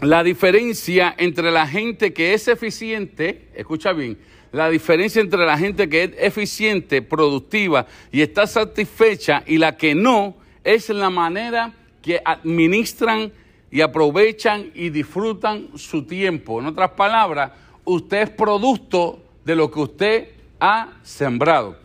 la diferencia entre la gente que es eficiente, escucha bien, la diferencia entre la gente que es eficiente, productiva y está satisfecha y la que no es la manera que administran y aprovechan y disfrutan su tiempo. En otras palabras, usted es producto de lo que usted ha sembrado.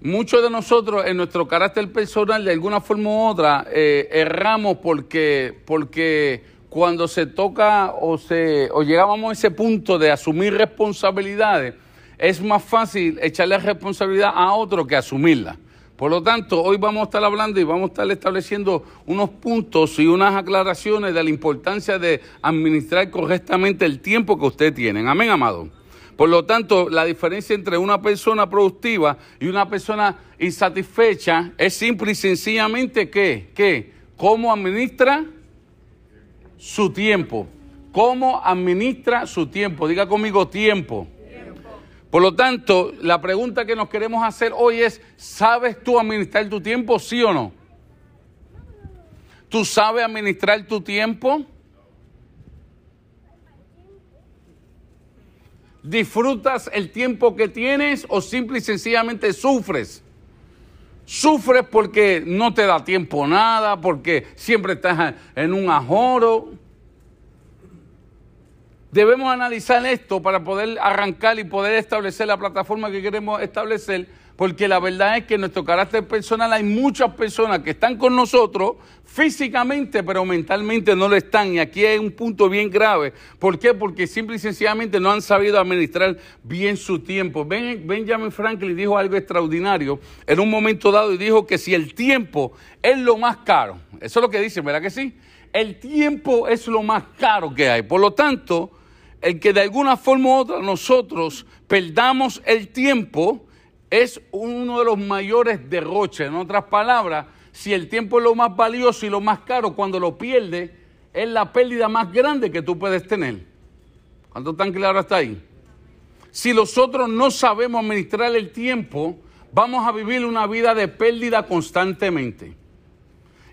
Muchos de nosotros en nuestro carácter personal, de alguna forma u otra, eh, erramos porque, porque cuando se toca o, se, o llegábamos a ese punto de asumir responsabilidades, es más fácil echarle responsabilidad a otro que asumirla. Por lo tanto, hoy vamos a estar hablando y vamos a estar estableciendo unos puntos y unas aclaraciones de la importancia de administrar correctamente el tiempo que usted tiene. Amén, amado. Por lo tanto, la diferencia entre una persona productiva y una persona insatisfecha es simple y sencillamente que, que cómo administra su tiempo. ¿Cómo administra su tiempo? Diga conmigo tiempo. Por lo tanto, la pregunta que nos queremos hacer hoy es, ¿sabes tú administrar tu tiempo, sí o no? ¿Tú sabes administrar tu tiempo? ¿Disfrutas el tiempo que tienes o simple y sencillamente sufres? Sufres porque no te da tiempo nada, porque siempre estás en un ajoro. Debemos analizar esto para poder arrancar y poder establecer la plataforma que queremos establecer, porque la verdad es que en nuestro carácter personal hay muchas personas que están con nosotros físicamente, pero mentalmente no lo están. Y aquí hay un punto bien grave. ¿Por qué? Porque simple y sencillamente no han sabido administrar bien su tiempo. Benjamin Franklin dijo algo extraordinario en un momento dado y dijo que si el tiempo es lo más caro, eso es lo que dice, ¿verdad que sí? El tiempo es lo más caro que hay. Por lo tanto, el que de alguna forma u otra nosotros perdamos el tiempo, es uno de los mayores derroches. En otras palabras, si el tiempo es lo más valioso y lo más caro, cuando lo pierdes, es la pérdida más grande que tú puedes tener. ¿Cuánto tan claro está ahí? Si nosotros no sabemos administrar el tiempo, vamos a vivir una vida de pérdida constantemente.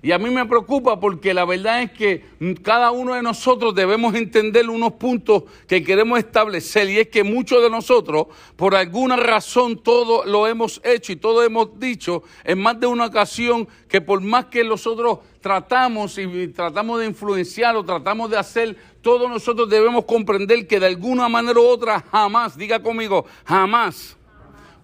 Y a mí me preocupa porque la verdad es que cada uno de nosotros debemos entender unos puntos que queremos establecer y es que muchos de nosotros, por alguna razón, todo lo hemos hecho y todo hemos dicho en más de una ocasión que por más que nosotros tratamos y tratamos de influenciar o tratamos de hacer, todos nosotros debemos comprender que de alguna manera u otra jamás, diga conmigo, jamás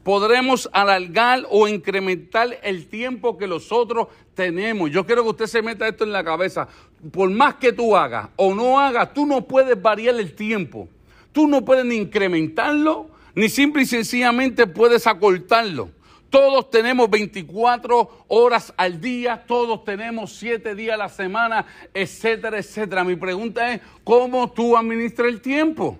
podremos alargar o incrementar el tiempo que nosotros tenemos. Yo quiero que usted se meta esto en la cabeza. Por más que tú hagas o no hagas, tú no puedes variar el tiempo. Tú no puedes ni incrementarlo, ni simple y sencillamente puedes acortarlo. Todos tenemos 24 horas al día, todos tenemos 7 días a la semana, etcétera, etcétera. Mi pregunta es, ¿cómo tú administras el tiempo?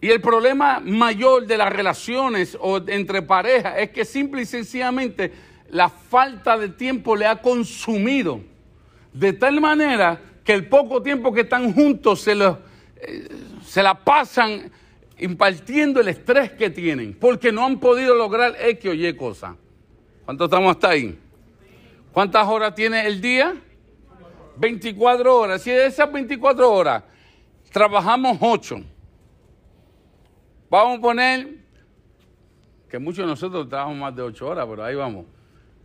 Y el problema mayor de las relaciones o entre parejas es que simple y sencillamente la falta de tiempo le ha consumido de tal manera que el poco tiempo que están juntos se, eh, se la pasan impartiendo el estrés que tienen porque no han podido lograr X o Y cosa. ¿Cuánto estamos hasta ahí? ¿Cuántas horas tiene el día? 24 horas. Si de esas 24 horas trabajamos 8 Vamos a poner que muchos de nosotros trabajamos más de ocho horas, pero ahí vamos.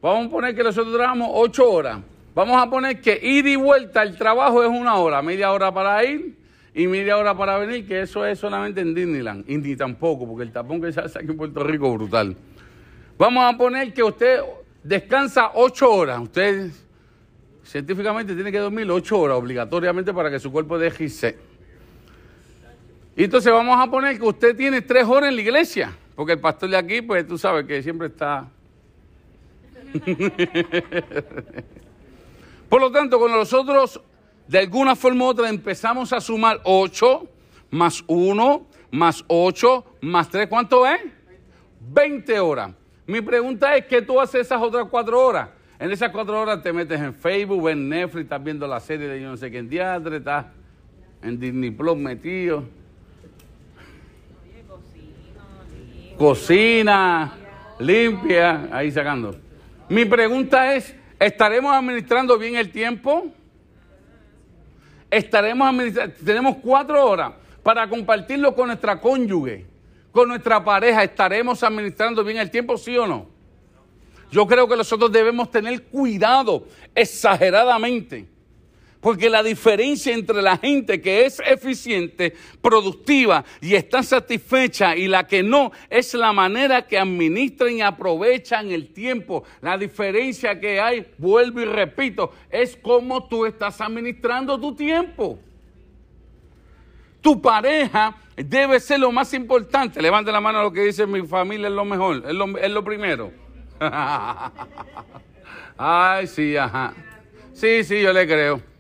Vamos a poner que nosotros trabajamos ocho horas. Vamos a poner que ir y vuelta el trabajo es una hora, media hora para ir y media hora para venir, que eso es solamente en Disneyland. Y ni tampoco, porque el tapón que se hace aquí en Puerto Rico es brutal. Vamos a poner que usted descansa ocho horas. Usted científicamente tiene que dormir ocho horas obligatoriamente para que su cuerpo deje irse. Y entonces vamos a poner que usted tiene tres horas en la iglesia, porque el pastor de aquí, pues tú sabes que siempre está... Por lo tanto, cuando nosotros de alguna forma u otra empezamos a sumar 8 más 1 más 8 más 3, ¿cuánto es? 20 horas. Mi pregunta es, ¿qué tú haces esas otras cuatro horas? En esas cuatro horas te metes en Facebook, ves Netflix, estás viendo la serie de yo no sé quién diadre, estás en Disney Plus metido. Cocina, limpia, ahí sacando. Mi pregunta es, ¿estaremos administrando bien el tiempo? estaremos administrando, tenemos cuatro horas para compartirlo con nuestra cónyuge, con nuestra pareja, estaremos administrando bien el tiempo, sí o no. Yo creo que nosotros debemos tener cuidado exageradamente porque la diferencia entre la gente que es eficiente, productiva y está satisfecha y la que no es la manera que administran y aprovechan el tiempo. La diferencia que hay, vuelvo y repito, es cómo tú estás administrando tu tiempo. Tu pareja debe ser lo más importante. Levante la mano a lo que dice mi familia es lo mejor, es lo, es lo primero. Ay, sí, ajá. Sí, sí, yo le creo.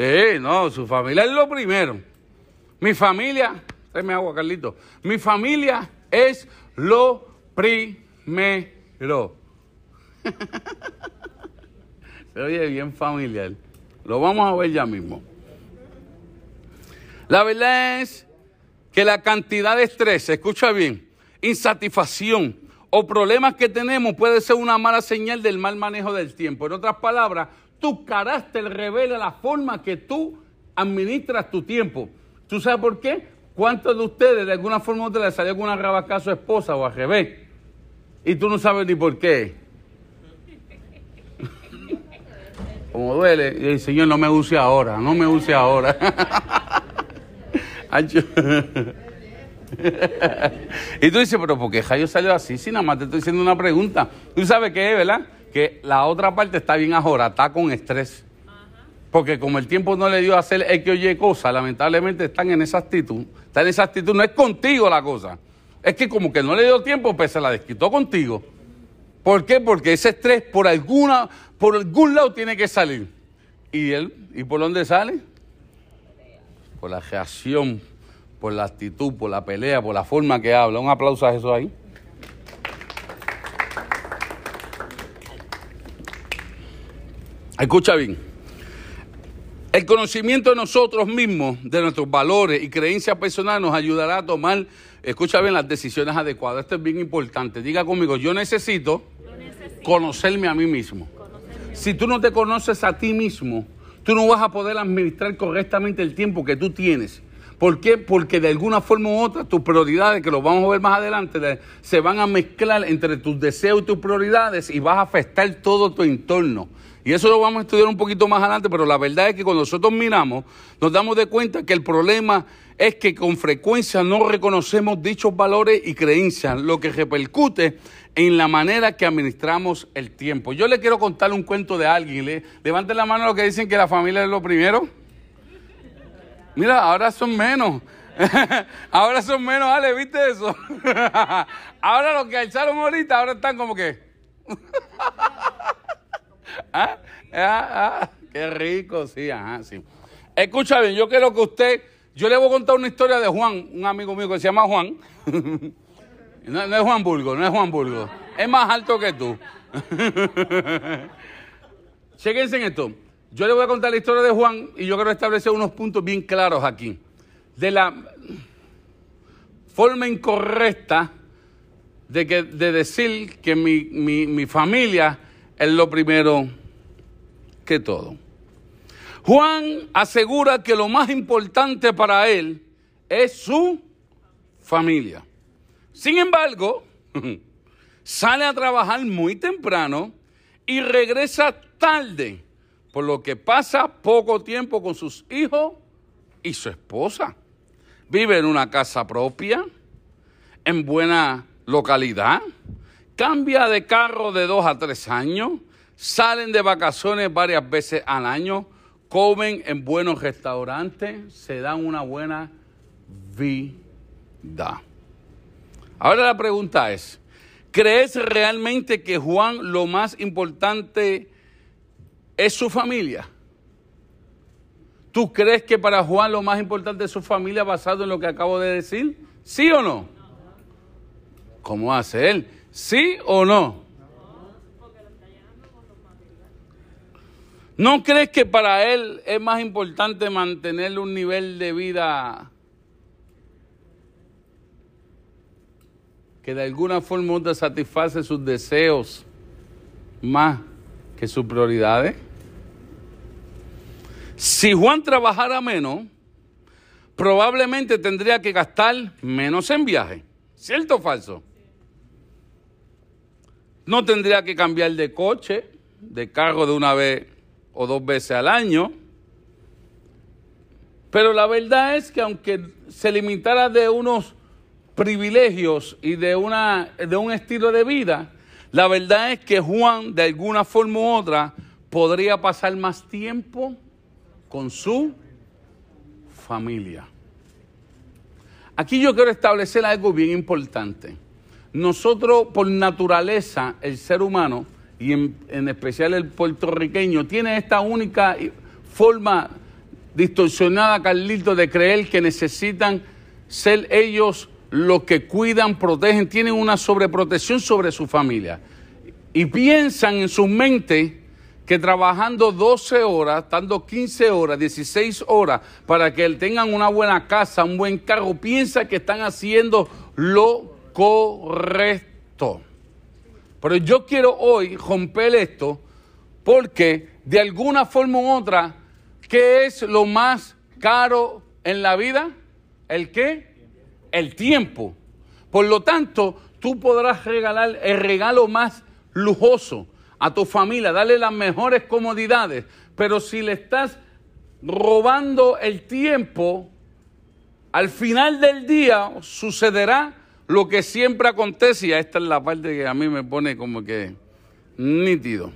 Sí, no, su familia es lo primero. Mi familia, me agua, Carlito. Mi familia es lo primero. Se oye bien familiar. Lo vamos a ver ya mismo. La verdad es que la cantidad de estrés, escucha bien, insatisfacción o problemas que tenemos puede ser una mala señal del mal manejo del tiempo. En otras palabras, tu carácter revela la forma que tú administras tu tiempo. ¿Tú sabes por qué? ¿Cuántos de ustedes de alguna forma u otra le salió alguna rabaca a su esposa o a revés? Y tú no sabes ni por qué. Como duele, y el Señor no me use ahora, no me use ahora. y tú dices, pero ¿por qué Jayo salió así? Si nada más te estoy haciendo una pregunta. Tú sabes qué es, ¿verdad? Que la otra parte está bien ahora, está con estrés. Porque como el tiempo no le dio a hacer X o Y cosas, lamentablemente están en esa actitud. Está en esa actitud, no es contigo la cosa. Es que como que no le dio tiempo, pues se la desquitó contigo. ¿Por qué? Porque ese estrés por alguna, por algún lado tiene que salir. ¿Y él? ¿Y por dónde sale? Por la reacción, por la actitud, por la pelea, por la forma que habla. Un aplauso a eso ahí. Escucha bien. El conocimiento de nosotros mismos, de nuestros valores y creencias personales nos ayudará a tomar, escucha bien, las decisiones adecuadas. Esto es bien importante. Diga conmigo, yo necesito, conocerme a mí mismo. Si tú no te conoces a ti mismo, tú no vas a poder administrar correctamente el tiempo que tú tienes. ¿Por qué? Porque de alguna forma u otra tus prioridades, que lo vamos a ver más adelante, se van a mezclar entre tus deseos y tus prioridades y vas a afectar todo tu entorno. Y eso lo vamos a estudiar un poquito más adelante, pero la verdad es que cuando nosotros miramos, nos damos de cuenta que el problema es que con frecuencia no reconocemos dichos valores y creencias, lo que repercute en la manera que administramos el tiempo. Yo le quiero contar un cuento de alguien. Le, levanten la mano a los que dicen que la familia es lo primero. Mira, ahora son menos. ahora son menos, Ale, ¿viste eso? ahora los que alzaron ahorita, ahora están como que... ¿Ah? ¿Ah? ¿Ah? Qué rico, sí, ajá, sí. Escucha bien, yo quiero que usted, yo le voy a contar una historia de Juan, un amigo mío que se llama Juan. no, es Juan Burgo, no es Juan Burgo. Es más alto que tú. Chequense en esto. Yo le voy a contar la historia de Juan y yo quiero establecer unos puntos bien claros aquí. De la forma incorrecta de, que, de decir que mi, mi, mi familia es lo primero todo. Juan asegura que lo más importante para él es su familia. Sin embargo, sale a trabajar muy temprano y regresa tarde, por lo que pasa poco tiempo con sus hijos y su esposa. Vive en una casa propia, en buena localidad, cambia de carro de dos a tres años, salen de vacaciones varias veces al año, comen en buenos restaurantes, se dan una buena vida. Ahora la pregunta es, ¿crees realmente que Juan lo más importante es su familia? ¿Tú crees que para Juan lo más importante es su familia basado en lo que acabo de decir? ¿Sí o no? ¿Cómo hace él? ¿Sí o no? ¿No crees que para él es más importante mantener un nivel de vida que de alguna forma te satisface sus deseos más que sus prioridades? Si Juan trabajara menos, probablemente tendría que gastar menos en viaje. ¿Cierto o falso? No tendría que cambiar de coche, de cargo de una vez o dos veces al año. Pero la verdad es que aunque se limitara de unos privilegios y de, una, de un estilo de vida, la verdad es que Juan, de alguna forma u otra, podría pasar más tiempo con su familia. Aquí yo quiero establecer algo bien importante. Nosotros, por naturaleza, el ser humano, y en, especial el puertorriqueño, tiene esta única forma distorsionada, Carlito, de creer que necesitan ser ellos los que cuidan, protegen, tienen una sobreprotección sobre su familia. Y piensan en su mente que trabajando 12 horas, estando 15 horas, 16 horas, para que tengan una buena casa, un buen cargo, piensa que están haciendo lo correcto. Pero yo quiero hoy romper esto porque de alguna forma u otra, ¿qué es lo más caro en la vida? ¿El qué? El tiempo. Por lo tanto, tú podrás regalar el regalo más lujoso a tu familia, darle las mejores comodidades, pero si le estás robando el tiempo, al final del día sucederá lo que siempre acontece, y esta es la parte que a mí me pone como que nítido.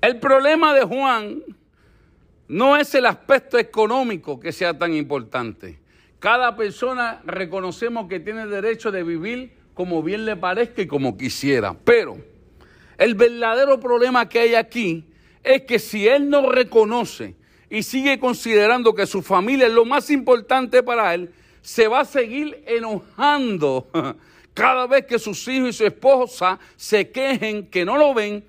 El problema de Juan no es el aspecto económico que sea tan importante. Cada persona reconocemos que tiene derecho de vivir como bien le parezca y como quisiera. Pero el verdadero problema que hay aquí es que si él no reconoce y sigue considerando que su familia es lo más importante para él, se va a seguir enojando cada vez que sus hijos y su esposa se quejen que no lo ven,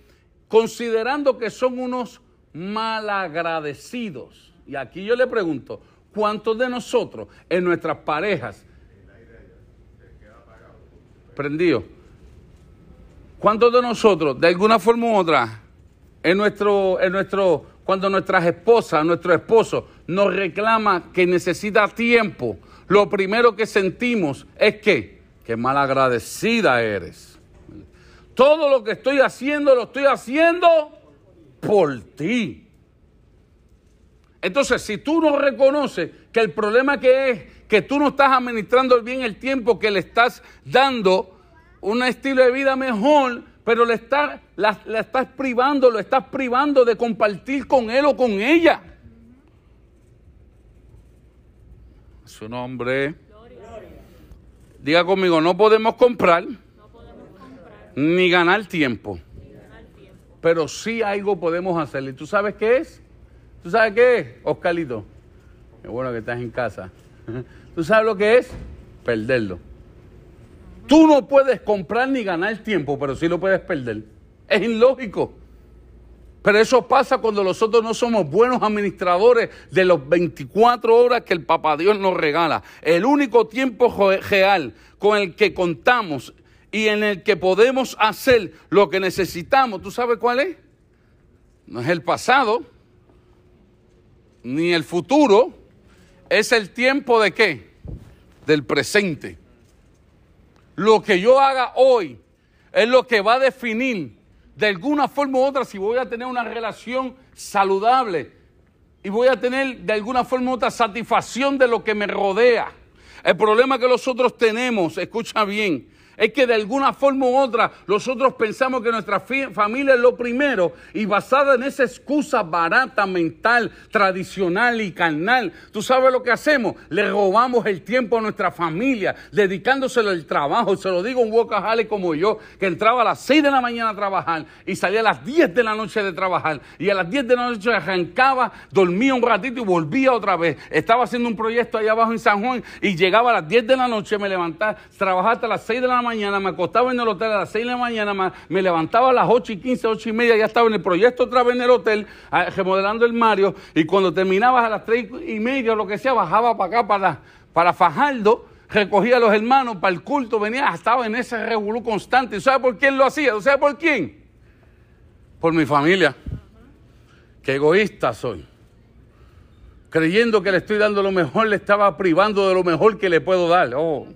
considerando que son unos malagradecidos. Y aquí yo le pregunto, ¿cuántos de nosotros en nuestras parejas prendido? ¿Cuántos de nosotros, de alguna forma u otra, en nuestro, en nuestro, cuando nuestras esposas, nuestro esposo nos reclama que necesita tiempo lo primero que sentimos es que, que malagradecida eres. Todo lo que estoy haciendo lo estoy haciendo por ti. Entonces, si tú no reconoces que el problema que es que tú no estás administrando bien el tiempo que le estás dando un estilo de vida mejor, pero le estás, estás privando, lo estás privando de compartir con él o con ella. Su nombre. Diga conmigo, no podemos comprar, ni, ganar tiempo, Pero sí algo podemos hacer. ¿Y tú sabes qué es? ¿Tú sabes qué es, Oscarito? Qué bueno que estás en casa. ¿Tú sabes lo que es? Perderlo. Tú no puedes comprar ni ganar tiempo, pero sí lo puedes perder. Es ilógico. Pero eso pasa cuando nosotros no somos buenos administradores de los 24 horas que el Papá Dios nos regala. El único tiempo real con el que contamos y en el que podemos hacer lo que necesitamos, ¿tú sabes cuál es? No es el pasado, ni el futuro, es el tiempo de qué? Del presente. Lo que yo haga hoy es lo que va a definir de alguna forma u otra, si voy a tener una relación saludable y voy a tener de alguna forma u otra satisfacción de lo que me rodea. El problema que nosotros tenemos, escucha bien, es que de alguna forma u otra nosotros pensamos que nuestra familia es lo primero y basada en esa excusa barata, mental, tradicional y carnal, ¿tú sabes lo que hacemos? Le robamos el tiempo a nuestra familia, dedicándoselo al trabajo. Se lo digo un workaholic como yo, que entraba a las 6 de la mañana a trabajar y salía a las 10 de la noche de trabajar y a las 10 de la noche arrancaba, dormía un ratito y volvía otra vez. Estaba haciendo un proyecto allá abajo en San Juan y llegaba a las 10 de la noche, me levantaba, trabajaba hasta las 6 de la mañana me acostaba en el hotel a las 6 de la mañana, me levantaba a las 8 y 15, 8 y media, ya estaba en el proyecto otra vez en el hotel, ah, remodelando el Mario, y cuando terminaba a las 3 y media o lo que sea, bajaba para acá, para, para Fajardo, recogía a los hermanos para el culto, venía, estaba en ese revolú constante. ¿Sabe por quién lo hacía? ¿Sabe por quién? Por mi familia. Qué egoísta soy. creyendo que le estoy dando lo mejor, le estaba privando de lo mejor que le puedo dar. Oh.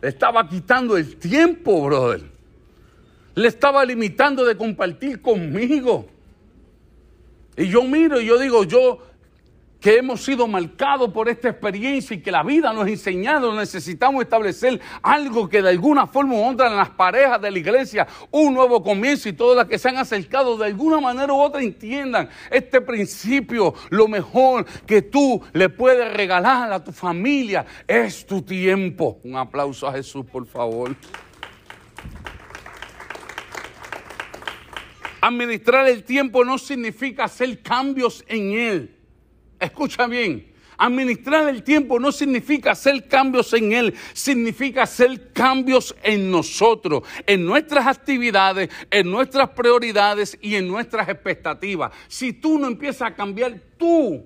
Le estaba quitando el tiempo, brother. Le estaba limitando de compartir conmigo. Y yo miro y yo digo, yo que hemos sido marcados por esta experiencia y que la vida nos ha enseñado, necesitamos establecer algo que de alguna forma u otra en las parejas de la iglesia, un nuevo comienzo y todas las que se han acercado de alguna manera u otra entiendan este principio, lo mejor que tú le puedes regalar a tu familia es tu tiempo. Un aplauso a Jesús, por favor. Administrar el tiempo no significa hacer cambios en él Escucha bien. Administrar el tiempo no significa hacer cambios en Él, significa hacer cambios en nosotros, en nuestras actividades, en nuestras prioridades y en nuestras expectativas. Si tú no empiezas a cambiar tú,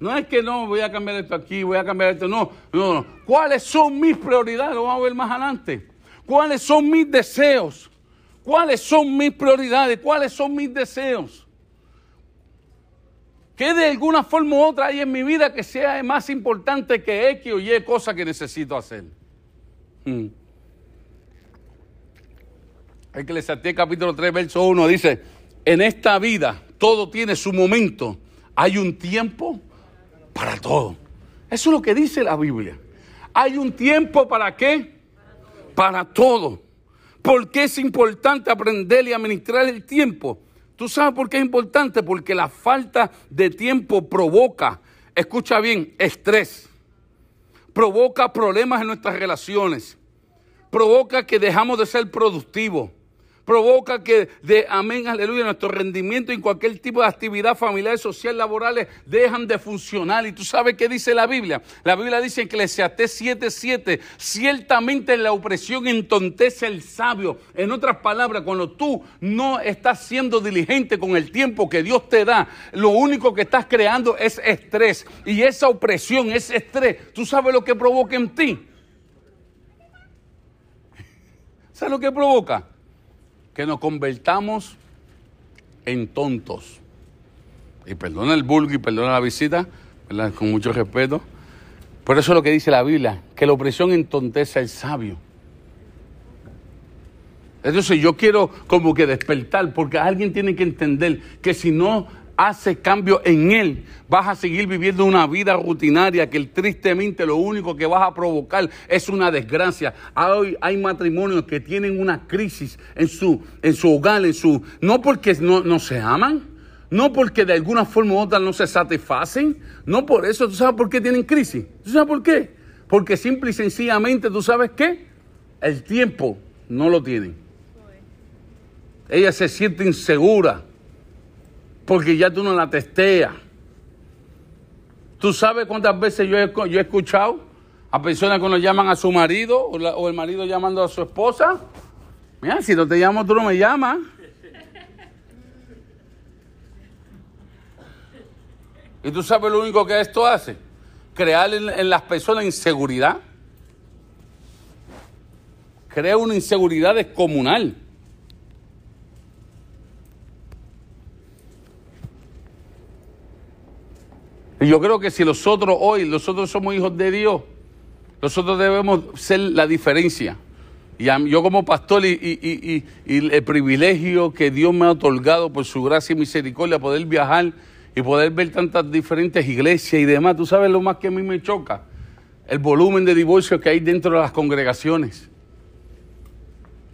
no es que no voy a cambiar esto aquí, voy a cambiar esto, no, no, no. ¿Cuáles son mis prioridades? Lo vamos a ver más adelante. ¿Cuáles son mis deseos? ¿Cuáles son mis prioridades? ¿Cuáles son mis deseos? ¿Qué de alguna forma u otra hay en mi vida que sea más importante que X o Y cosa que necesito hacer. Hmm. Que capítulo 3, verso 1 dice, en esta vida todo tiene su momento, hay un tiempo para todo. Eso es lo que dice la Biblia. Hay un tiempo para qué? Para todo. ¿Por qué es importante aprender y administrar el tiempo? ¿Tú sabes por qué es importante? Porque la falta de tiempo provoca, escucha bien, estrés, provoca problemas en nuestras relaciones, provoca que dejamos de ser productivos, provoca que de amén, aleluya, nuestro rendimiento en cualquier tipo de actividad familiar, social, laborales, dejan de funcionar. Y tú sabes qué dice la Biblia. La Biblia dice en Eclesiastés 7:7, ciertamente la opresión entontece el sabio. En otras palabras, cuando tú no estás siendo diligente con el tiempo que Dios te da, lo único que estás creando es estrés. Y esa opresión, ese estrés, ¿tú sabes lo que provoca en ti? ¿Sabes lo que provoca? Que nos convertamos en tontos. Y perdona el vulgo y perdona la visita, con mucho respeto. Por eso es lo que dice la Biblia, que la opresión entontece al sabio. Entonces yo quiero como que despertar, porque alguien tiene que entender que si no hace cambio en él, vas a seguir viviendo una vida rutinaria que tristemente lo único que vas a provocar es una desgracia. Hoy hay matrimonios que tienen una crisis en su, en su hogar, en su, no porque no, no se aman, no porque de alguna forma u otra no se satisfacen, no por eso, ¿tú sabes por qué tienen crisis? ¿Tú sabes por qué? Porque simple y sencillamente, ¿tú sabes qué? El tiempo no lo tienen. Ella se siente insegura porque ya tú no la testeas. ¿Tú sabes cuántas veces yo he, yo he escuchado a personas cuando llaman a su marido o, el marido llamando a su esposa? Mira, si no te llamo, tú no me llamas. ¿Y tú sabes lo único que esto hace? Crear en, en las personas inseguridad. Crea una inseguridad descomunal. Yo creo que si nosotros hoy, nosotros somos hijos de Dios, nosotros debemos ser la diferencia. Y yo como pastor y, el privilegio que Dios me ha otorgado por su gracia y misericordia, poder viajar y poder ver tantas diferentes iglesias y demás, tú sabes lo más que a mí me choca, el volumen de divorcios que hay dentro de las congregaciones.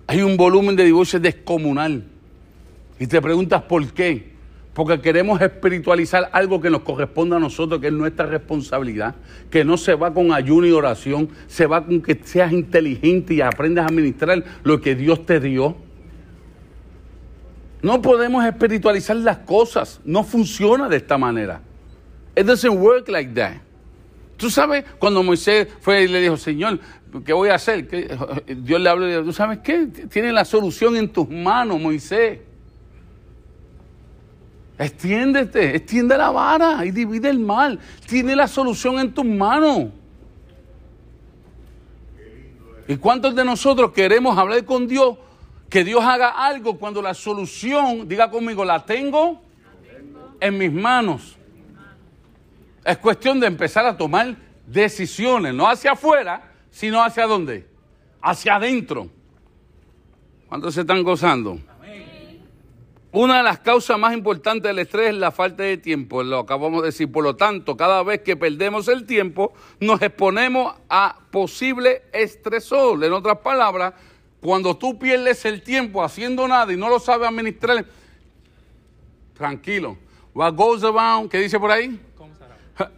Hay un volumen de divorcios descomunal. Y te preguntas por qué. Porque queremos espiritualizar algo que nos corresponde a nosotros, que es nuestra responsabilidad, que no se va con ayuno y oración, se va con que seas inteligente y aprendas a administrar lo que Dios te dio. No podemos espiritualizar las cosas, no funciona de esta manera. It doesn't work like that. Tú sabes, cuando Moisés fue y le dijo, Señor, ¿qué voy a hacer? Dios le habló y le dijo, ¿tú sabes qué? Tienes la solución en tus manos, Moisés. Extiéndete, extiende la vara y divide el mal. Tiene la solución en tus manos. ¿Y cuántos de nosotros queremos hablar con Dios? Que Dios haga algo cuando la solución, diga conmigo, la tengo en mis manos. Es cuestión de empezar a tomar decisiones, no hacia afuera, sino hacia dónde? Hacia adentro. ¿Cuántos se están gozando? Una de las causas más importantes del estrés es la falta de tiempo, lo acabamos de decir. Por lo tanto, cada vez que perdemos el tiempo, nos exponemos a posible estresor. En otras palabras, cuando tú pierdes el tiempo haciendo nada y no lo sabes administrar, tranquilo. What goes around, ¿qué dice por ahí?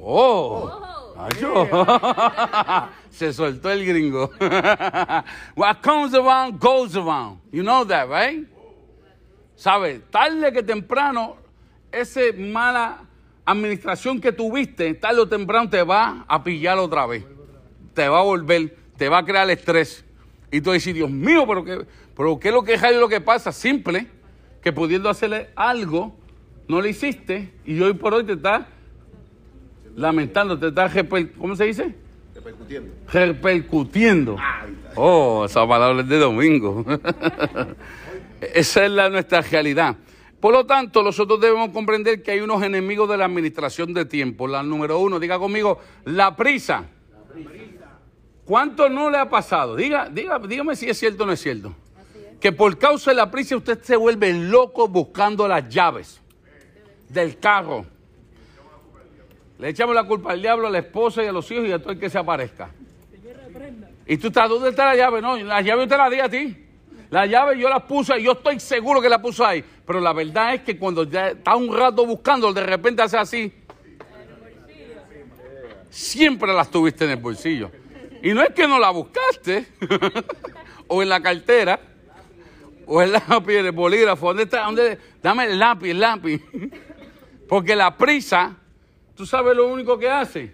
Oh, se soltó el gringo. What comes around goes around. You know that, right? ¿Sabes? Tarde que temprano, esa mala administración que tuviste, tarde o temprano te va a pillar otra vez. Te va a volver, te va a crear estrés. Y tú dices, Dios mío, pero ¿qué, pero ¿qué es lo que es lo que pasa? Simple, que pudiendo hacerle algo, no le hiciste y hoy por hoy te estás lamentando, te estás, ¿cómo se dice? Repercutiendo. Repercutiendo. Oh, esa palabra es de domingo. Esa es la, nuestra realidad. Por lo tanto, nosotros debemos comprender que hay unos enemigos de la administración de tiempo. La número uno, diga conmigo, la prisa. ¿Cuánto no le ha pasado? Diga, diga, dígame si es cierto o no es cierto. Que por causa de la prisa usted se vuelve loco buscando las llaves del carro. Le echamos la culpa al diablo, a la esposa y a los hijos y a todo el que se aparezca. Y tú estás, ¿dónde está la llave? No, la llave usted la di a ti. La llave yo la puse y yo estoy seguro que la puso ahí. Pero la verdad es que cuando ya está un rato buscando, de repente hace así. Siempre la tuviste en el bolsillo. Y no es que no la buscaste, o en la cartera, o el lápiz, el bolígrafo. ¿Dónde está? ¿Dónde? Dame el lápiz, el lápiz. Porque la prisa, tú sabes lo único que hace,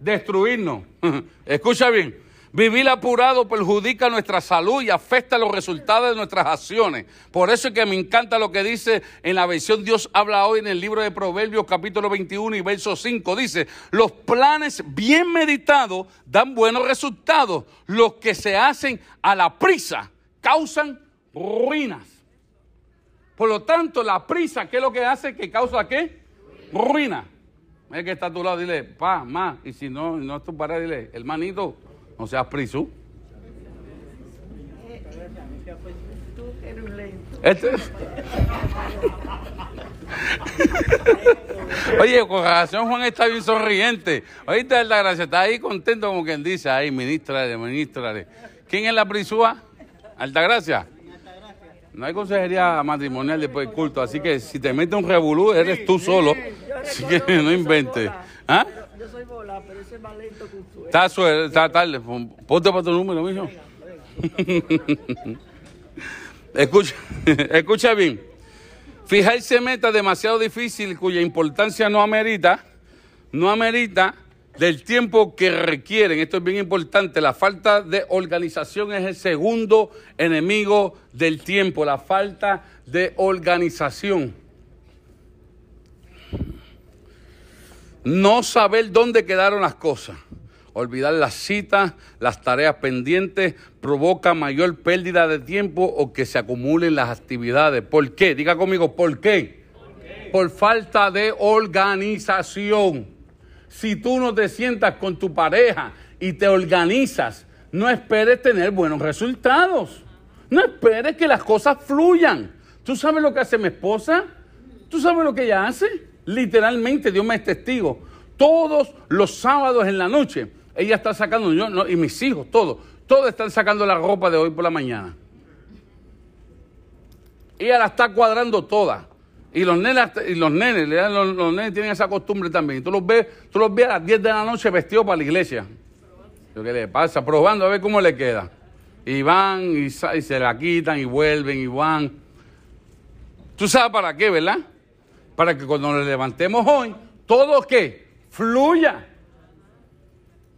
destruirnos. Escucha bien, Vivir apurado perjudica nuestra salud y afecta los resultados de nuestras acciones. Por eso es que me encanta lo que dice en la versión Dios habla hoy en el libro de Proverbios capítulo 21 y verso 5. Dice, los planes bien meditados dan buenos resultados. Los que se hacen a la prisa causan ruinas. Por lo tanto, la prisa, ¿qué es lo que hace? Que causa qué? Ruina. Es que está a tu lado, dile, pa, ma, y si no, no es tu dile, hermanito, no seas prisú. Este... Oye, con razón Juan está bien sonriente. Ahorita la gracia está ahí contento como quien dice, ay, ministra, ministra. ¿Quién es la prisúa? Altagracia. No hay consejería matrimonial después del culto, así que si te metes un revolú, eres tú solo. Así que no inventes. ¿Ah? Pero ese es más lento que usted. Está, suerte, está tarde. Ponte para tu número, mijo. escucha, escucha bien. Fijarse meta demasiado difícil cuya importancia no amerita, no amerita del tiempo que requieren. Esto es bien importante. La falta de organización es el segundo enemigo del tiempo, la falta de organización. No saber dónde quedaron las cosas. Olvidar las citas, las tareas pendientes, provoca mayor pérdida de tiempo o que se acumulen las actividades. ¿Por qué? Diga conmigo, ¿por qué? ¿Por, falta de organización. Si tú no te sientas con tu pareja y te organizas, no esperes tener buenos resultados. No esperes que las cosas fluyan. ¿Tú sabes lo que hace mi esposa? ¿Tú sabes lo que ella hace? Literalmente, Dios me es testigo. Todos los sábados en la noche, ella está sacando, yo, y mis hijos, todos, todos están sacando la ropa de hoy por la mañana. Ella la está cuadrando toda. Y los nenes, y los nenes, los, nenes tienen esa costumbre también. Tú los ves, tú los ves a las 10 de la noche vestidos para la iglesia. Lo que le pasa, probando a ver cómo le queda. Y van y, y se la quitan y vuelven y van. Tú sabes para qué, ¿verdad? Para que cuando nos levantemos hoy, todo que fluya.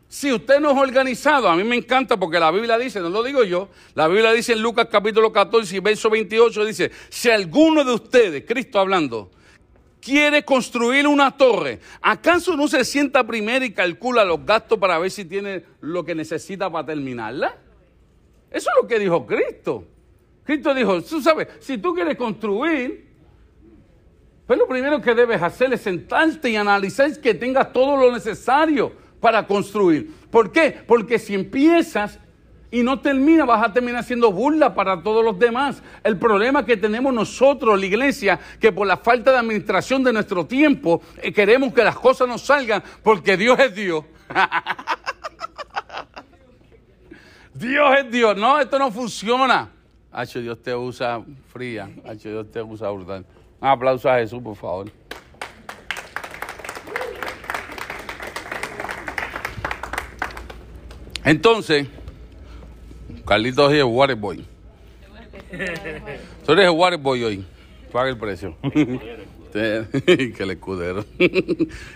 Si usted no es organizado, a mí me encanta porque la Biblia dice, no lo digo yo, la Biblia dice en Lucas capítulo 14 y verso 28, dice, si alguno de ustedes, Cristo hablando, quiere construir una torre, ¿acaso no se sienta primero y calcula los gastos para ver si tiene lo que necesita para terminarla? Eso es lo que dijo Cristo. Cristo dijo, tú sabes, si tú quieres construir, Pero lo primero que debes hacer es sentarte y analizar que tengas todo lo necesario para construir. ¿Por qué? Porque si empiezas y no termina, vas a terminar siendo burla para todos los demás. El problema que tenemos nosotros, la iglesia, que por la falta de administración de nuestro tiempo, eh, queremos que las cosas nos salgan porque Dios es Dios. Dios es Dios. No, esto no funciona. Hacho, Dios te usa fría. Hacho, Dios te usa brutal. Un aplauso a Jesús, por favor. Entonces, Carlitos es el boy. Tú eres el boy hoy. Paga el precio. que el escudero.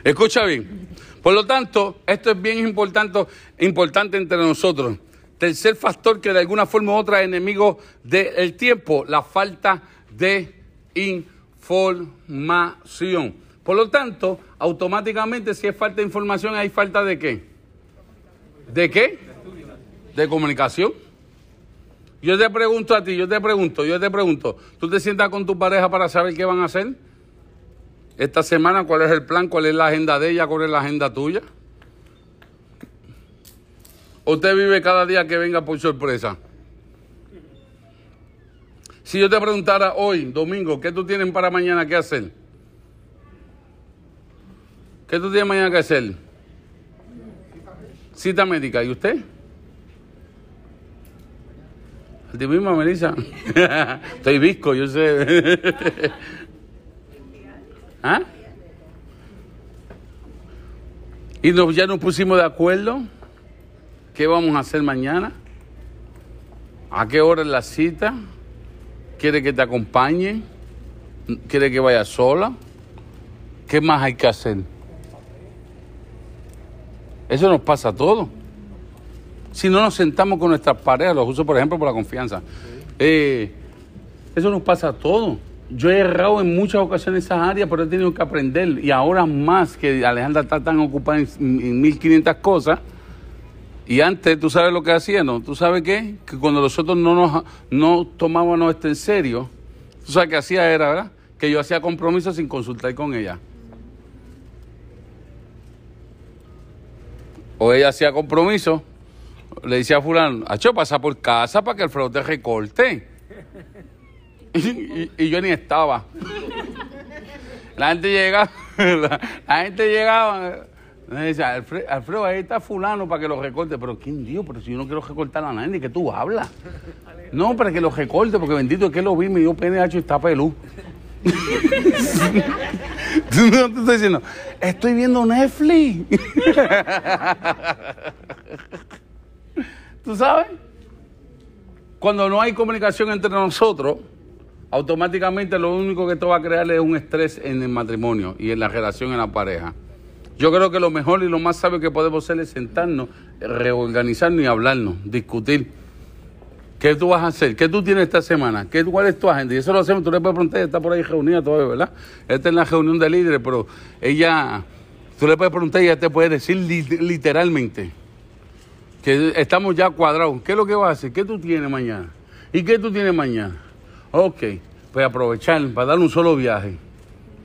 Escucha bien. Por lo tanto, esto es bien importante, entre nosotros. Tercer factor que de alguna forma u otra es enemigo del tiempo, la falta de información. Por lo tanto, automáticamente si hay falta de información, hay falta de qué? ¿De qué? De comunicación. Yo te pregunto a ti, yo te pregunto, yo te pregunto, ¿tú te sientas con tu pareja para saber qué van a hacer? Esta semana, ¿cuál es el plan? ¿Cuál es la agenda de ella? ¿Cuál es la agenda tuya? Usted vive cada día que venga por sorpresa. Si yo te preguntara hoy, domingo, ¿qué tú tienes para mañana que hacer? ¿Qué tú tienes mañana que hacer? Cita médica. ¿Y usted? ¿A ti misma, Melissa? Estoy visco, yo sé. ¿Ah? Y nos, ya nos pusimos de acuerdo. ¿Qué vamos a hacer mañana? ¿A qué hora es la cita? ¿Quiere que te acompañe? ¿Quiere que vaya sola? ¿Qué más hay que hacer? Eso nos pasa a todos. Si no nos sentamos con nuestras parejas, los uso por ejemplo por la confianza. Eh, eso nos pasa a todos. Yo he errado en muchas ocasiones esas áreas, pero he tenido que aprender. Y ahora más que Alejandra está tan ocupada en 1500 cosas, y antes, ¿tú sabes lo que hacía? ¿No? ¿Tú sabes qué? Que cuando nosotros no nos no tomábamos esto en serio, ¿tú sabes qué hacía? Era, ¿verdad? Que yo hacía compromisos sin consultar con ella. O ella hacía compromiso, le decía a fulano, Hacho, pasa por casa para que el te recorte. Y, yo ni estaba. La gente llegaba, la gente llegaba dice, Alfredo, ahí está fulano para que lo recorte. Pero ¿quién Dios? Pero si yo no quiero recortar a nadie, ¿qué tú hablas? No, para que lo recorte, porque bendito es que lo vi, me dio PNH y está pelú. no te estoy diciendo, estoy viendo Netflix. ¿Tú sabes? Cuando no hay comunicación entre nosotros, automáticamente lo único que esto va a crear es un estrés en el matrimonio y en la relación en la pareja. Yo creo que lo mejor y lo más sabio que podemos hacer es sentarnos, reorganizarnos y hablarnos, discutir. ¿Qué tú vas a hacer? ¿Qué tú tienes esta semana? ¿Qué, ¿Cuál es tu agenda? Y eso lo hacemos, tú le puedes preguntar, está por ahí reunida todavía, ¿verdad? Esta es la reunión de líderes, pero ella, tú le puedes preguntar y ella te puede decir literalmente que estamos ya cuadrados. ¿Qué es lo que vas a hacer? ¿Qué tú tienes mañana? ¿Y qué tú tienes mañana? Ok, pues aprovechar para dar un solo viaje.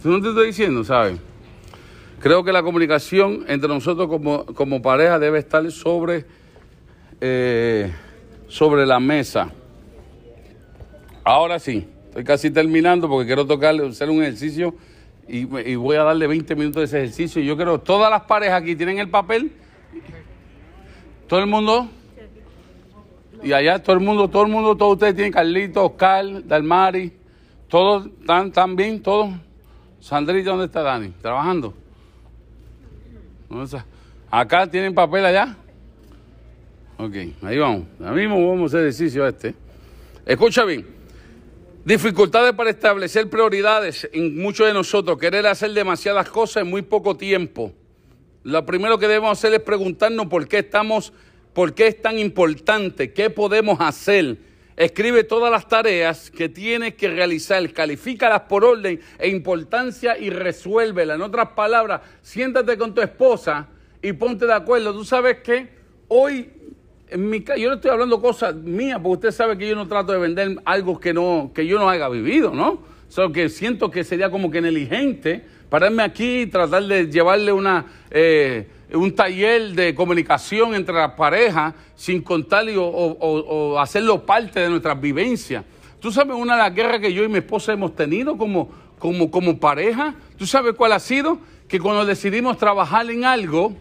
¿Tú no te estoy diciendo, sabes? Creo que la comunicación entre nosotros como, pareja debe estar sobre, eh, sobre la mesa. Ahora sí, estoy casi terminando porque quiero tocarle, hacer un ejercicio y, voy a darle 20 minutos de ese ejercicio. Y yo creo, todas las parejas aquí tienen el papel. Todo el mundo. Y allá todo el mundo, todo el mundo, todos ustedes tienen Carlitos, Oscar, Dalmari. Todos están, están bien, todos. Sandrita, ¿dónde está Dani? ¿Trabajando? ¿Acá tienen papel allá? Ok, ahí vamos. Ahora mismo vamos a hacer ejercicio este. Escucha bien. Dificultades para establecer prioridades en muchos de nosotros. Querer hacer demasiadas cosas en muy poco tiempo. Lo primero que debemos hacer es preguntarnos por qué estamos, por qué es tan importante, qué podemos hacer. Escribe todas las tareas que tienes que realizar, califícalas por orden e importancia y resuélvelas. En otras palabras, siéntate con tu esposa y ponte de acuerdo. Tú sabes que hoy, en mi yo no estoy hablando cosas mías, porque usted sabe que yo no trato de vender algo que, no, que yo no haya vivido, ¿no? Solo que siento que sería como que negligente pararme aquí y tratar de llevarle una, eh, un taller de comunicación entre las parejas sin contarle o, o, hacerlo parte de nuestras vivencias. Tú sabes una de las guerras que yo y mi esposa hemos tenido como, como, como pareja. ¿Tú sabes cuál ha sido? Que cuando decidimos trabajar en algo,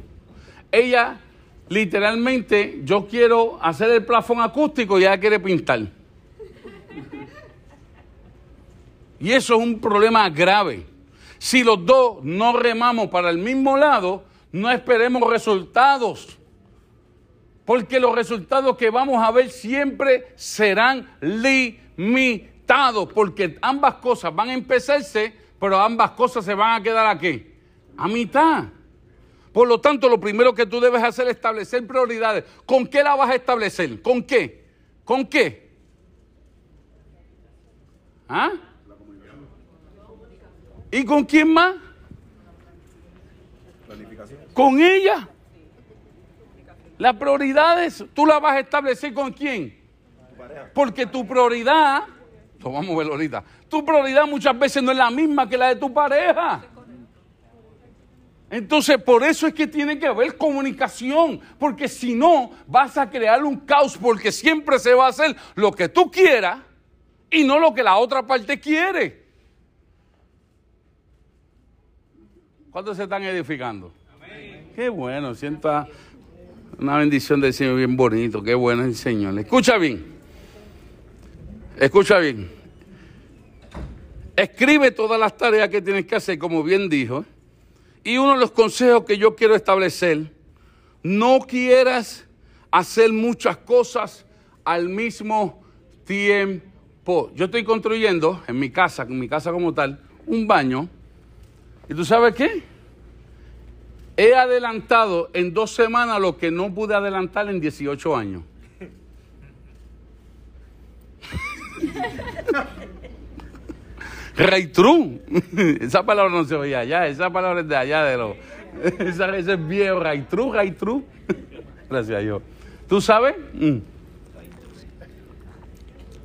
ella literalmente, yo quiero hacer el plafón acústico y ella quiere pintar. Y eso es un problema grave. Si los dos no remamos para el mismo lado, no esperemos resultados. Porque los resultados que vamos a ver siempre serán limitados. Porque ambas cosas van a empezarse, pero ambas cosas se van a quedar aquí, a mitad. Por lo tanto, lo primero que tú debes hacer es establecer prioridades. ¿Con qué la vas a establecer? ¿Con qué? ¿Con qué? ¿Ah? ¿Y con quién más? Con ella. Las prioridades, tú las vas a establecer con quién? Porque tu prioridad, lo vamos a ver ahorita, tu prioridad muchas veces no es la misma que la de tu pareja. Entonces, por eso es que tiene que haber comunicación, porque si no, vas a crear un caos, porque siempre se va a hacer lo que tú quieras y no lo que la otra parte quiere. ¿Cuántos se están edificando? Qué bueno, sienta una bendición del Señor bien bonito, qué bueno el Señor. Escucha bien, escucha bien. Escribe todas las tareas que tienes que hacer, como bien dijo. Y uno de los consejos que yo quiero establecer, no quieras hacer muchas cosas al mismo tiempo. Yo estoy construyendo en mi casa, en mi casa como tal, un baño. ¿Y tú sabes qué? He adelantado en dos semanas lo que no pude adelantar en 18 años. True. Esa palabra no se oye allá, esa palabra es de allá de lo. Esa, ese es viejo, True, True. Gracias a Dios. ¿Tú sabes? Mm.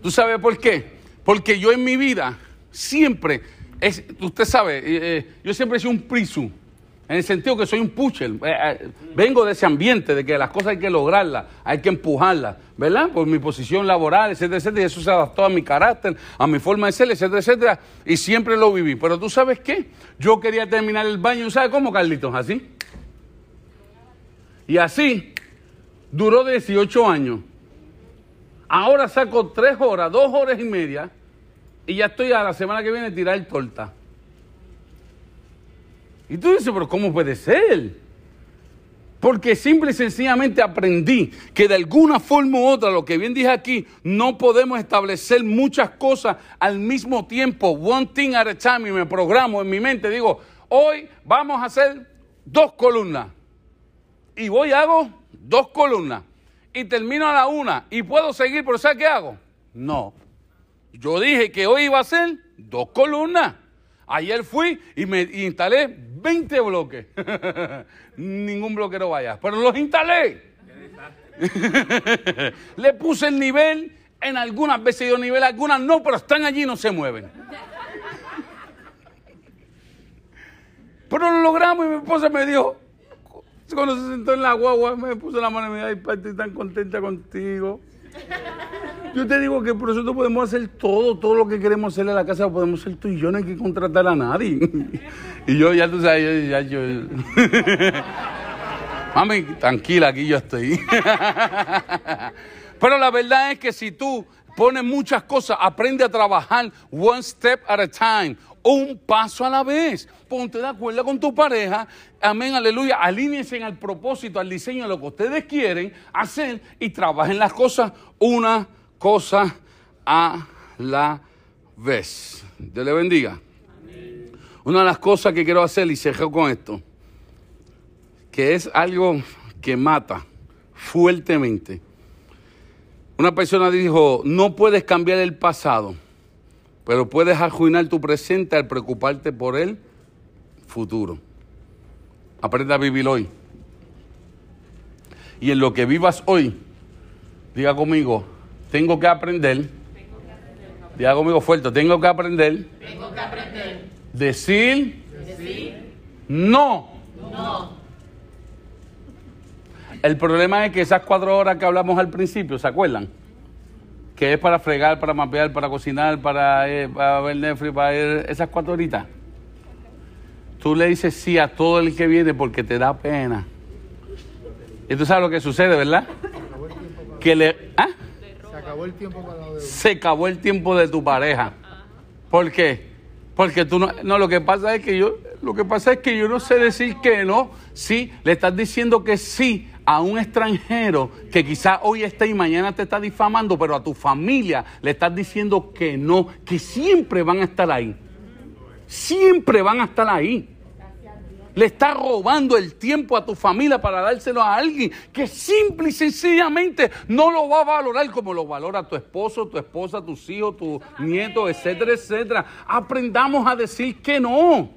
¿Tú sabes por qué? Porque yo en mi vida siempre, es, usted sabe, eh, eh, yo siempre he sido un prisu. En el sentido que soy un pusher. Eh, vengo de ese ambiente de que las cosas hay que lograrlas, hay que empujarlas, ¿verdad? Por mi posición laboral, etcétera, etcétera. Y eso se adaptó a mi carácter, a mi forma de ser, etcétera, etcétera. Y siempre lo viví. Pero tú sabes qué? Yo quería terminar el baño, ¿sabes cómo, Carlitos? Así. Y así duró 18 años. Ahora saco tres horas, dos horas y media, y ya estoy a la semana que viene a tirar torta. Y tú dices, pero ¿cómo puede ser? Porque simple y sencillamente aprendí que de alguna forma u otra, lo que bien dije aquí, no podemos establecer muchas cosas al mismo tiempo, one thing at a time, me programo en mi mente, digo, hoy vamos a hacer dos columnas. Y voy hago dos columnas. Y termino a la una. Y puedo seguir, pero ¿sabes qué hago? No. Yo dije que hoy iba a hacer dos columnas. Ayer fui y me instalé 20 bloques. Ningún bloquero vaya, pero los instalé. Le puse el nivel, en algunas veces dio nivel, algunas no, pero están allí y no se mueven. Pero lo logramos y mi esposa me dijo, cuando se sentó en la guagua, me puso la mano y me dijo, ay, estoy tan contenta contigo. Yo te digo que por eso podemos hacer todo, todo lo que queremos hacerle a la casa, lo podemos hacer tú y yo, no hay que contratar a nadie. Y yo, ya tú sabes, ya yo. Mami, tranquila, aquí yo estoy. Pero la verdad es que si tú pones muchas cosas, aprende a trabajar one step at a time, un paso a la vez. Ponte de acuerdo con tu pareja, amén, aleluya, alíñense en el propósito, al diseño de lo que ustedes quieren hacer y trabajen las cosas una cosa a la vez. Dios le bendiga. Una de las cosas que quiero hacer, y cerré con esto, que es algo que mata fuertemente. Una persona dijo, no puedes cambiar el pasado, pero puedes arruinar tu presente al preocuparte por el futuro. Aprende a vivir hoy. Y en lo que vivas hoy, diga conmigo, tengo que aprender Diga conmigo fuerte, tengo que aprender. Tengo que aprender. Decir no. no. El problema es que esas cuatro horas que hablamos al principio, ¿se acuerdan? Que es para fregar, para mapear, para cocinar, para, eh, ver Netflix, para ir, esas cuatro horitas. Tú le dices sí a todo el que viene porque te da pena. Y tú sabes lo que sucede, ¿verdad? Que le... ¿ah? Se acabó el tiempo para la deuda. se acabó el tiempo de tu pareja. ¿Por qué? Porque tú no, no, lo que pasa es que yo, lo que pasa es que yo no sé decir que no. Sí, le estás diciendo que sí a un extranjero que quizás hoy está y mañana te está difamando, pero a tu familia le estás diciendo que no, que siempre van a estar ahí. Siempre van a estar ahí. Le estás robando el tiempo a tu familia para dárselo a alguien que simple y sencillamente no lo va a valorar como lo valora tu esposo, tu esposa, tus hijos, tu nieto, etcétera, etcétera. Aprendamos a decir que no.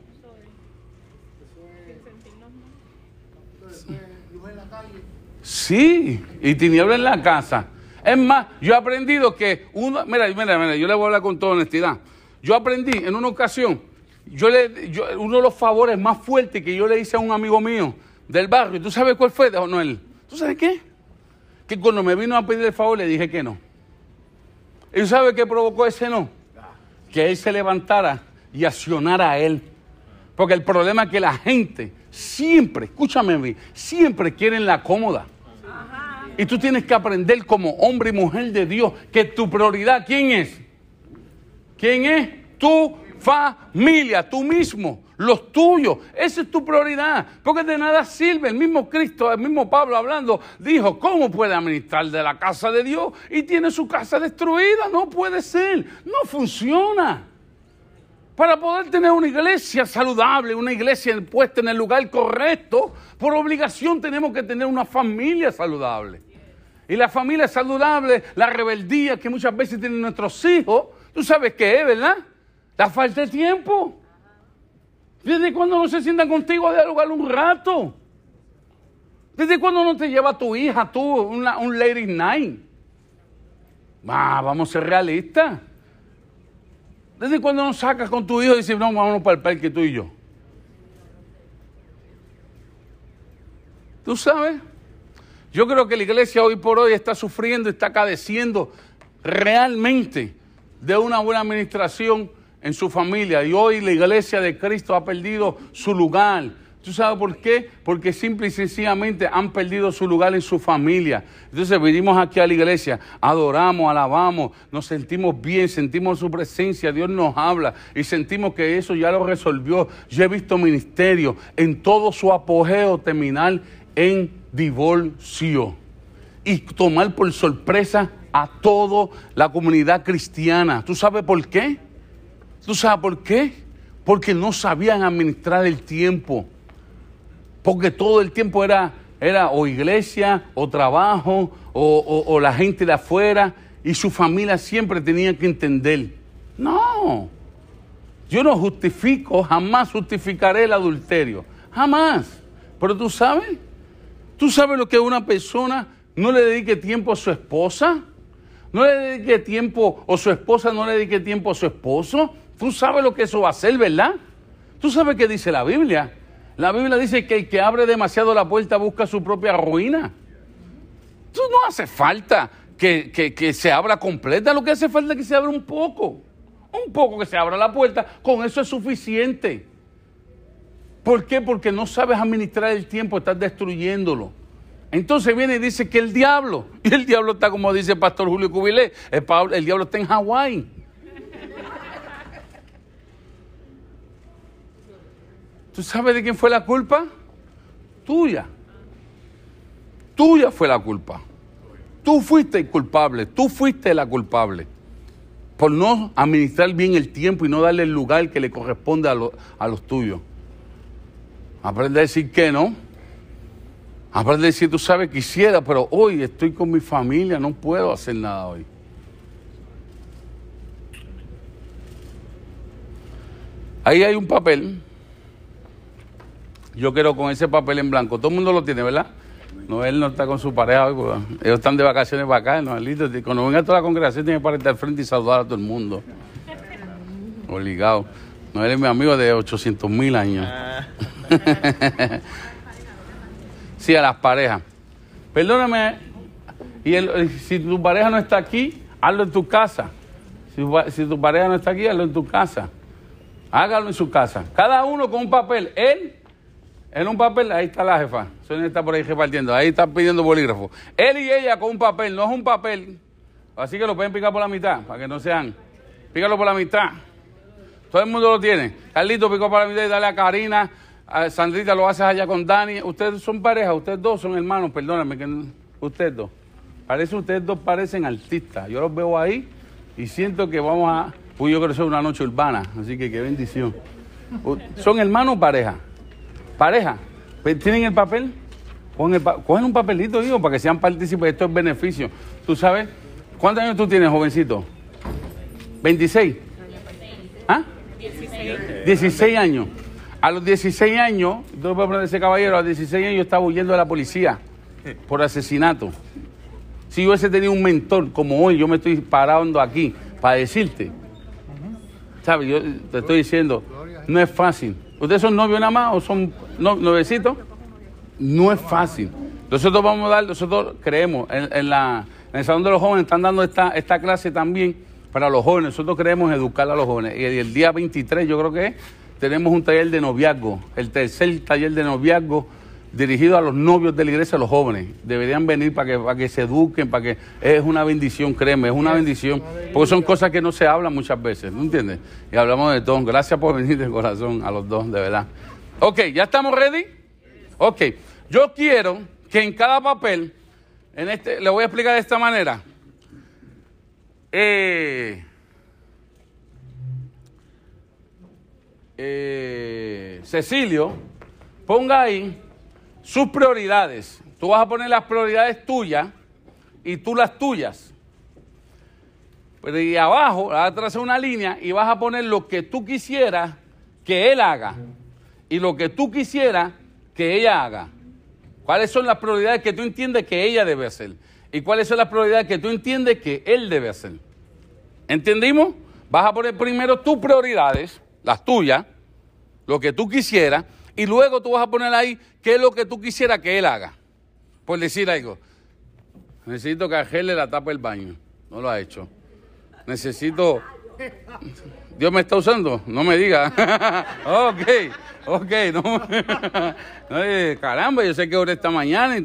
Sí, y tiniebla en la casa. Es más, yo he aprendido que uno, mira, mira, mira, yo le voy a hablar con toda honestidad. Yo aprendí en una ocasión, yo le, yo- uno de los favores más fuertes que yo le hice a un amigo mío del barrio, ¿tú sabes cuál fue, Noel? ¿Tú sabes qué? Que cuando me vino a pedir el favor le dije que no. ¿Y tú sabes qué provocó ese no? Que él se levantara y accionara a él. Porque el problema es que la gente siempre, escúchame bien, siempre quieren la cómoda. Y tú tienes que aprender como hombre y mujer de Dios que tu prioridad, ¿quién es? ¿Quién es? Tu familia, tú mismo, los tuyos. Esa es tu prioridad. Porque de nada sirve. El mismo Cristo, el mismo Pablo hablando, dijo, ¿cómo puede administrar de la casa de Dios y tiene su casa destruida? No puede ser. No funciona. Para poder tener una iglesia saludable, una iglesia puesta en el lugar correcto, por obligación tenemos que tener una familia saludable. Y la familia saludable, la rebeldía que muchas veces tienen nuestros hijos, tú sabes qué es, ¿verdad? La falta de tiempo. ¿Desde cuándo no se sientan contigo a dialogar un rato? ¿Desde cuándo no te lleva tu hija, tú, un lady night? Ah, vamos a ser realistas. ¿Desde cuándo no sacas con tu hijo y dices, no, vámonos para el parque tú y yo? ¿Tú sabes? Yo creo que la iglesia hoy por hoy está sufriendo, está cadeciendo realmente de una buena administración en su familia. Y hoy la iglesia de Cristo ha perdido su lugar. ¿Tú sabes por qué? Porque simple y sencillamente han perdido su lugar en su familia. Entonces venimos aquí a la iglesia, adoramos, alabamos, nos sentimos bien, sentimos su presencia, Dios nos habla y sentimos que eso ya lo resolvió. Yo he visto ministerio en todo su apogeo terminal en divorcio y tomar por sorpresa a toda la comunidad cristiana. ¿Tú sabes por qué? ¿Tú sabes por qué? Porque no sabían administrar el tiempo. Porque todo el tiempo era, era o iglesia, o trabajo, o, la gente de afuera, y su familia siempre tenía que entender. No, yo no justifico, jamás justificaré el adulterio. Jamás. Pero tú sabes, tú sabes lo que una persona no le dedique tiempo a su esposa, no le dedique tiempo, o su esposa no le dedique tiempo a su esposo. Tú sabes lo que eso va a hacer, ¿verdad? Tú sabes qué dice la Biblia. La Biblia dice que el que abre demasiado la puerta busca su propia ruina. Tú no hace falta que, que- que se abra completa, lo que hace falta es que se abra un poco. Un poco que se abra la puerta, con eso es suficiente. ¿Por qué? Porque no sabes administrar el tiempo, estás destruyéndolo. Entonces viene y dice que el diablo, y el diablo está como dice el pastor Julio Cubilé, el, el diablo está en Hawái. ¿Tú sabes de quién fue la culpa? Tuya. Tuya fue la culpa. Tú fuiste el culpable, tú fuiste la culpable por no administrar bien el tiempo y no darle el lugar que le corresponde a, a los tuyos. Aprende a decir que no. Aprende a decir, tú sabes, quisiera, pero hoy estoy con mi familia, no puedo hacer nada hoy. Ahí hay un papel. Yo quiero con ese papel en blanco. Todo el mundo lo tiene, ¿verdad? Noel no está con su pareja ellos están de vacaciones para acá, Noelito. Cuando venga toda la congregación tiene que pararte al frente y saludar a todo el mundo. Obligado. Noel es mi amigo de 800 mil años. sí, a las parejas. Perdóname, y el- si tu pareja no está aquí, hazlo en tu casa. Si, si tu pareja no está aquí, hazlo en tu casa. Hágalo en su casa. Cada uno con un papel. Él, en un papel, ahí está la jefa. Sonia está por ahí repartiendo. Ahí está pidiendo bolígrafo. Él y ella con un papel. No es un papel. Así que lo pueden picar por la mitad, para que no sean. Pícalo por la mitad. Todo el mundo lo tiene. Carlito picó por la mitad y dale a Karina. A Sandrita lo haces allá con Dani. Ustedes son pareja, ustedes dos son hermanos, perdónenme. Que no- ustedes dos. Parece, ustedes dos parecen artistas. Yo los veo ahí y siento que vamos a. Pues yo creo que es una noche urbana, así que qué bendición. ¿Son hermanos o pareja? Pareja. Pues, ¿Tienen el papel? Cogen, un papelito, digo, para que sean partícipes. Esto es beneficio. ¿Tú sabes? ¿Cuántos años tú tienes, jovencito? 26. ¿Ah? 16 años. A los 16 años, tú puedes poner ese caballero, a los 16 años yo estaba huyendo de la policía por asesinato. Si yo hubiese tenido un mentor como hoy, yo me estoy parando aquí para decirte. ¿Sabes? Yo te estoy diciendo, no es fácil. ¿Ustedes son novios nada más o son no, novecitos? No es fácil. Nosotros vamos a dar, nosotros creemos, en, en la, en el Salón de los Jóvenes están dando esta, esta clase también para los jóvenes. Nosotros queremos educar a los jóvenes. Y el, día 23, yo creo que es, tenemos un taller de noviazgo, el tercer taller de noviazgo dirigido a los novios de la iglesia, a los jóvenes. Deberían venir para que, para que se eduquen, para que es una bendición, créeme, es una bendición. Porque son cosas que no se hablan muchas veces, ¿no entiendes? Y hablamos de todo. Gracias por venir de corazón a los dos, de verdad. Ok, ¿ya estamos ready? Ok, yo quiero que en cada papel, en este, le voy a explicar de esta manera. Eh, eh, Cecilio, ponga ahí sus prioridades. Tú vas a poner las prioridades tuyas y tú las tuyas. Pero y abajo vas a trazar una línea y vas a poner lo que tú quisieras que él haga y lo que tú quisieras que ella haga. ¿Cuáles son las prioridades que tú entiendes que ella debe hacer? ¿Y cuáles son las prioridades que tú entiendes que él debe hacer? ¿Entendimos? Vas a poner primero tus prioridades, las tuyas, lo que tú quisieras, y luego tú vas a poner ahí qué es lo que tú quisieras que él haga. Por decir algo, necesito que Ángel le la tape el baño. No lo ha hecho. Necesito... Dios me está usando, no me diga. ok, ok, no. caramba, yo sé que ahora esta mañana.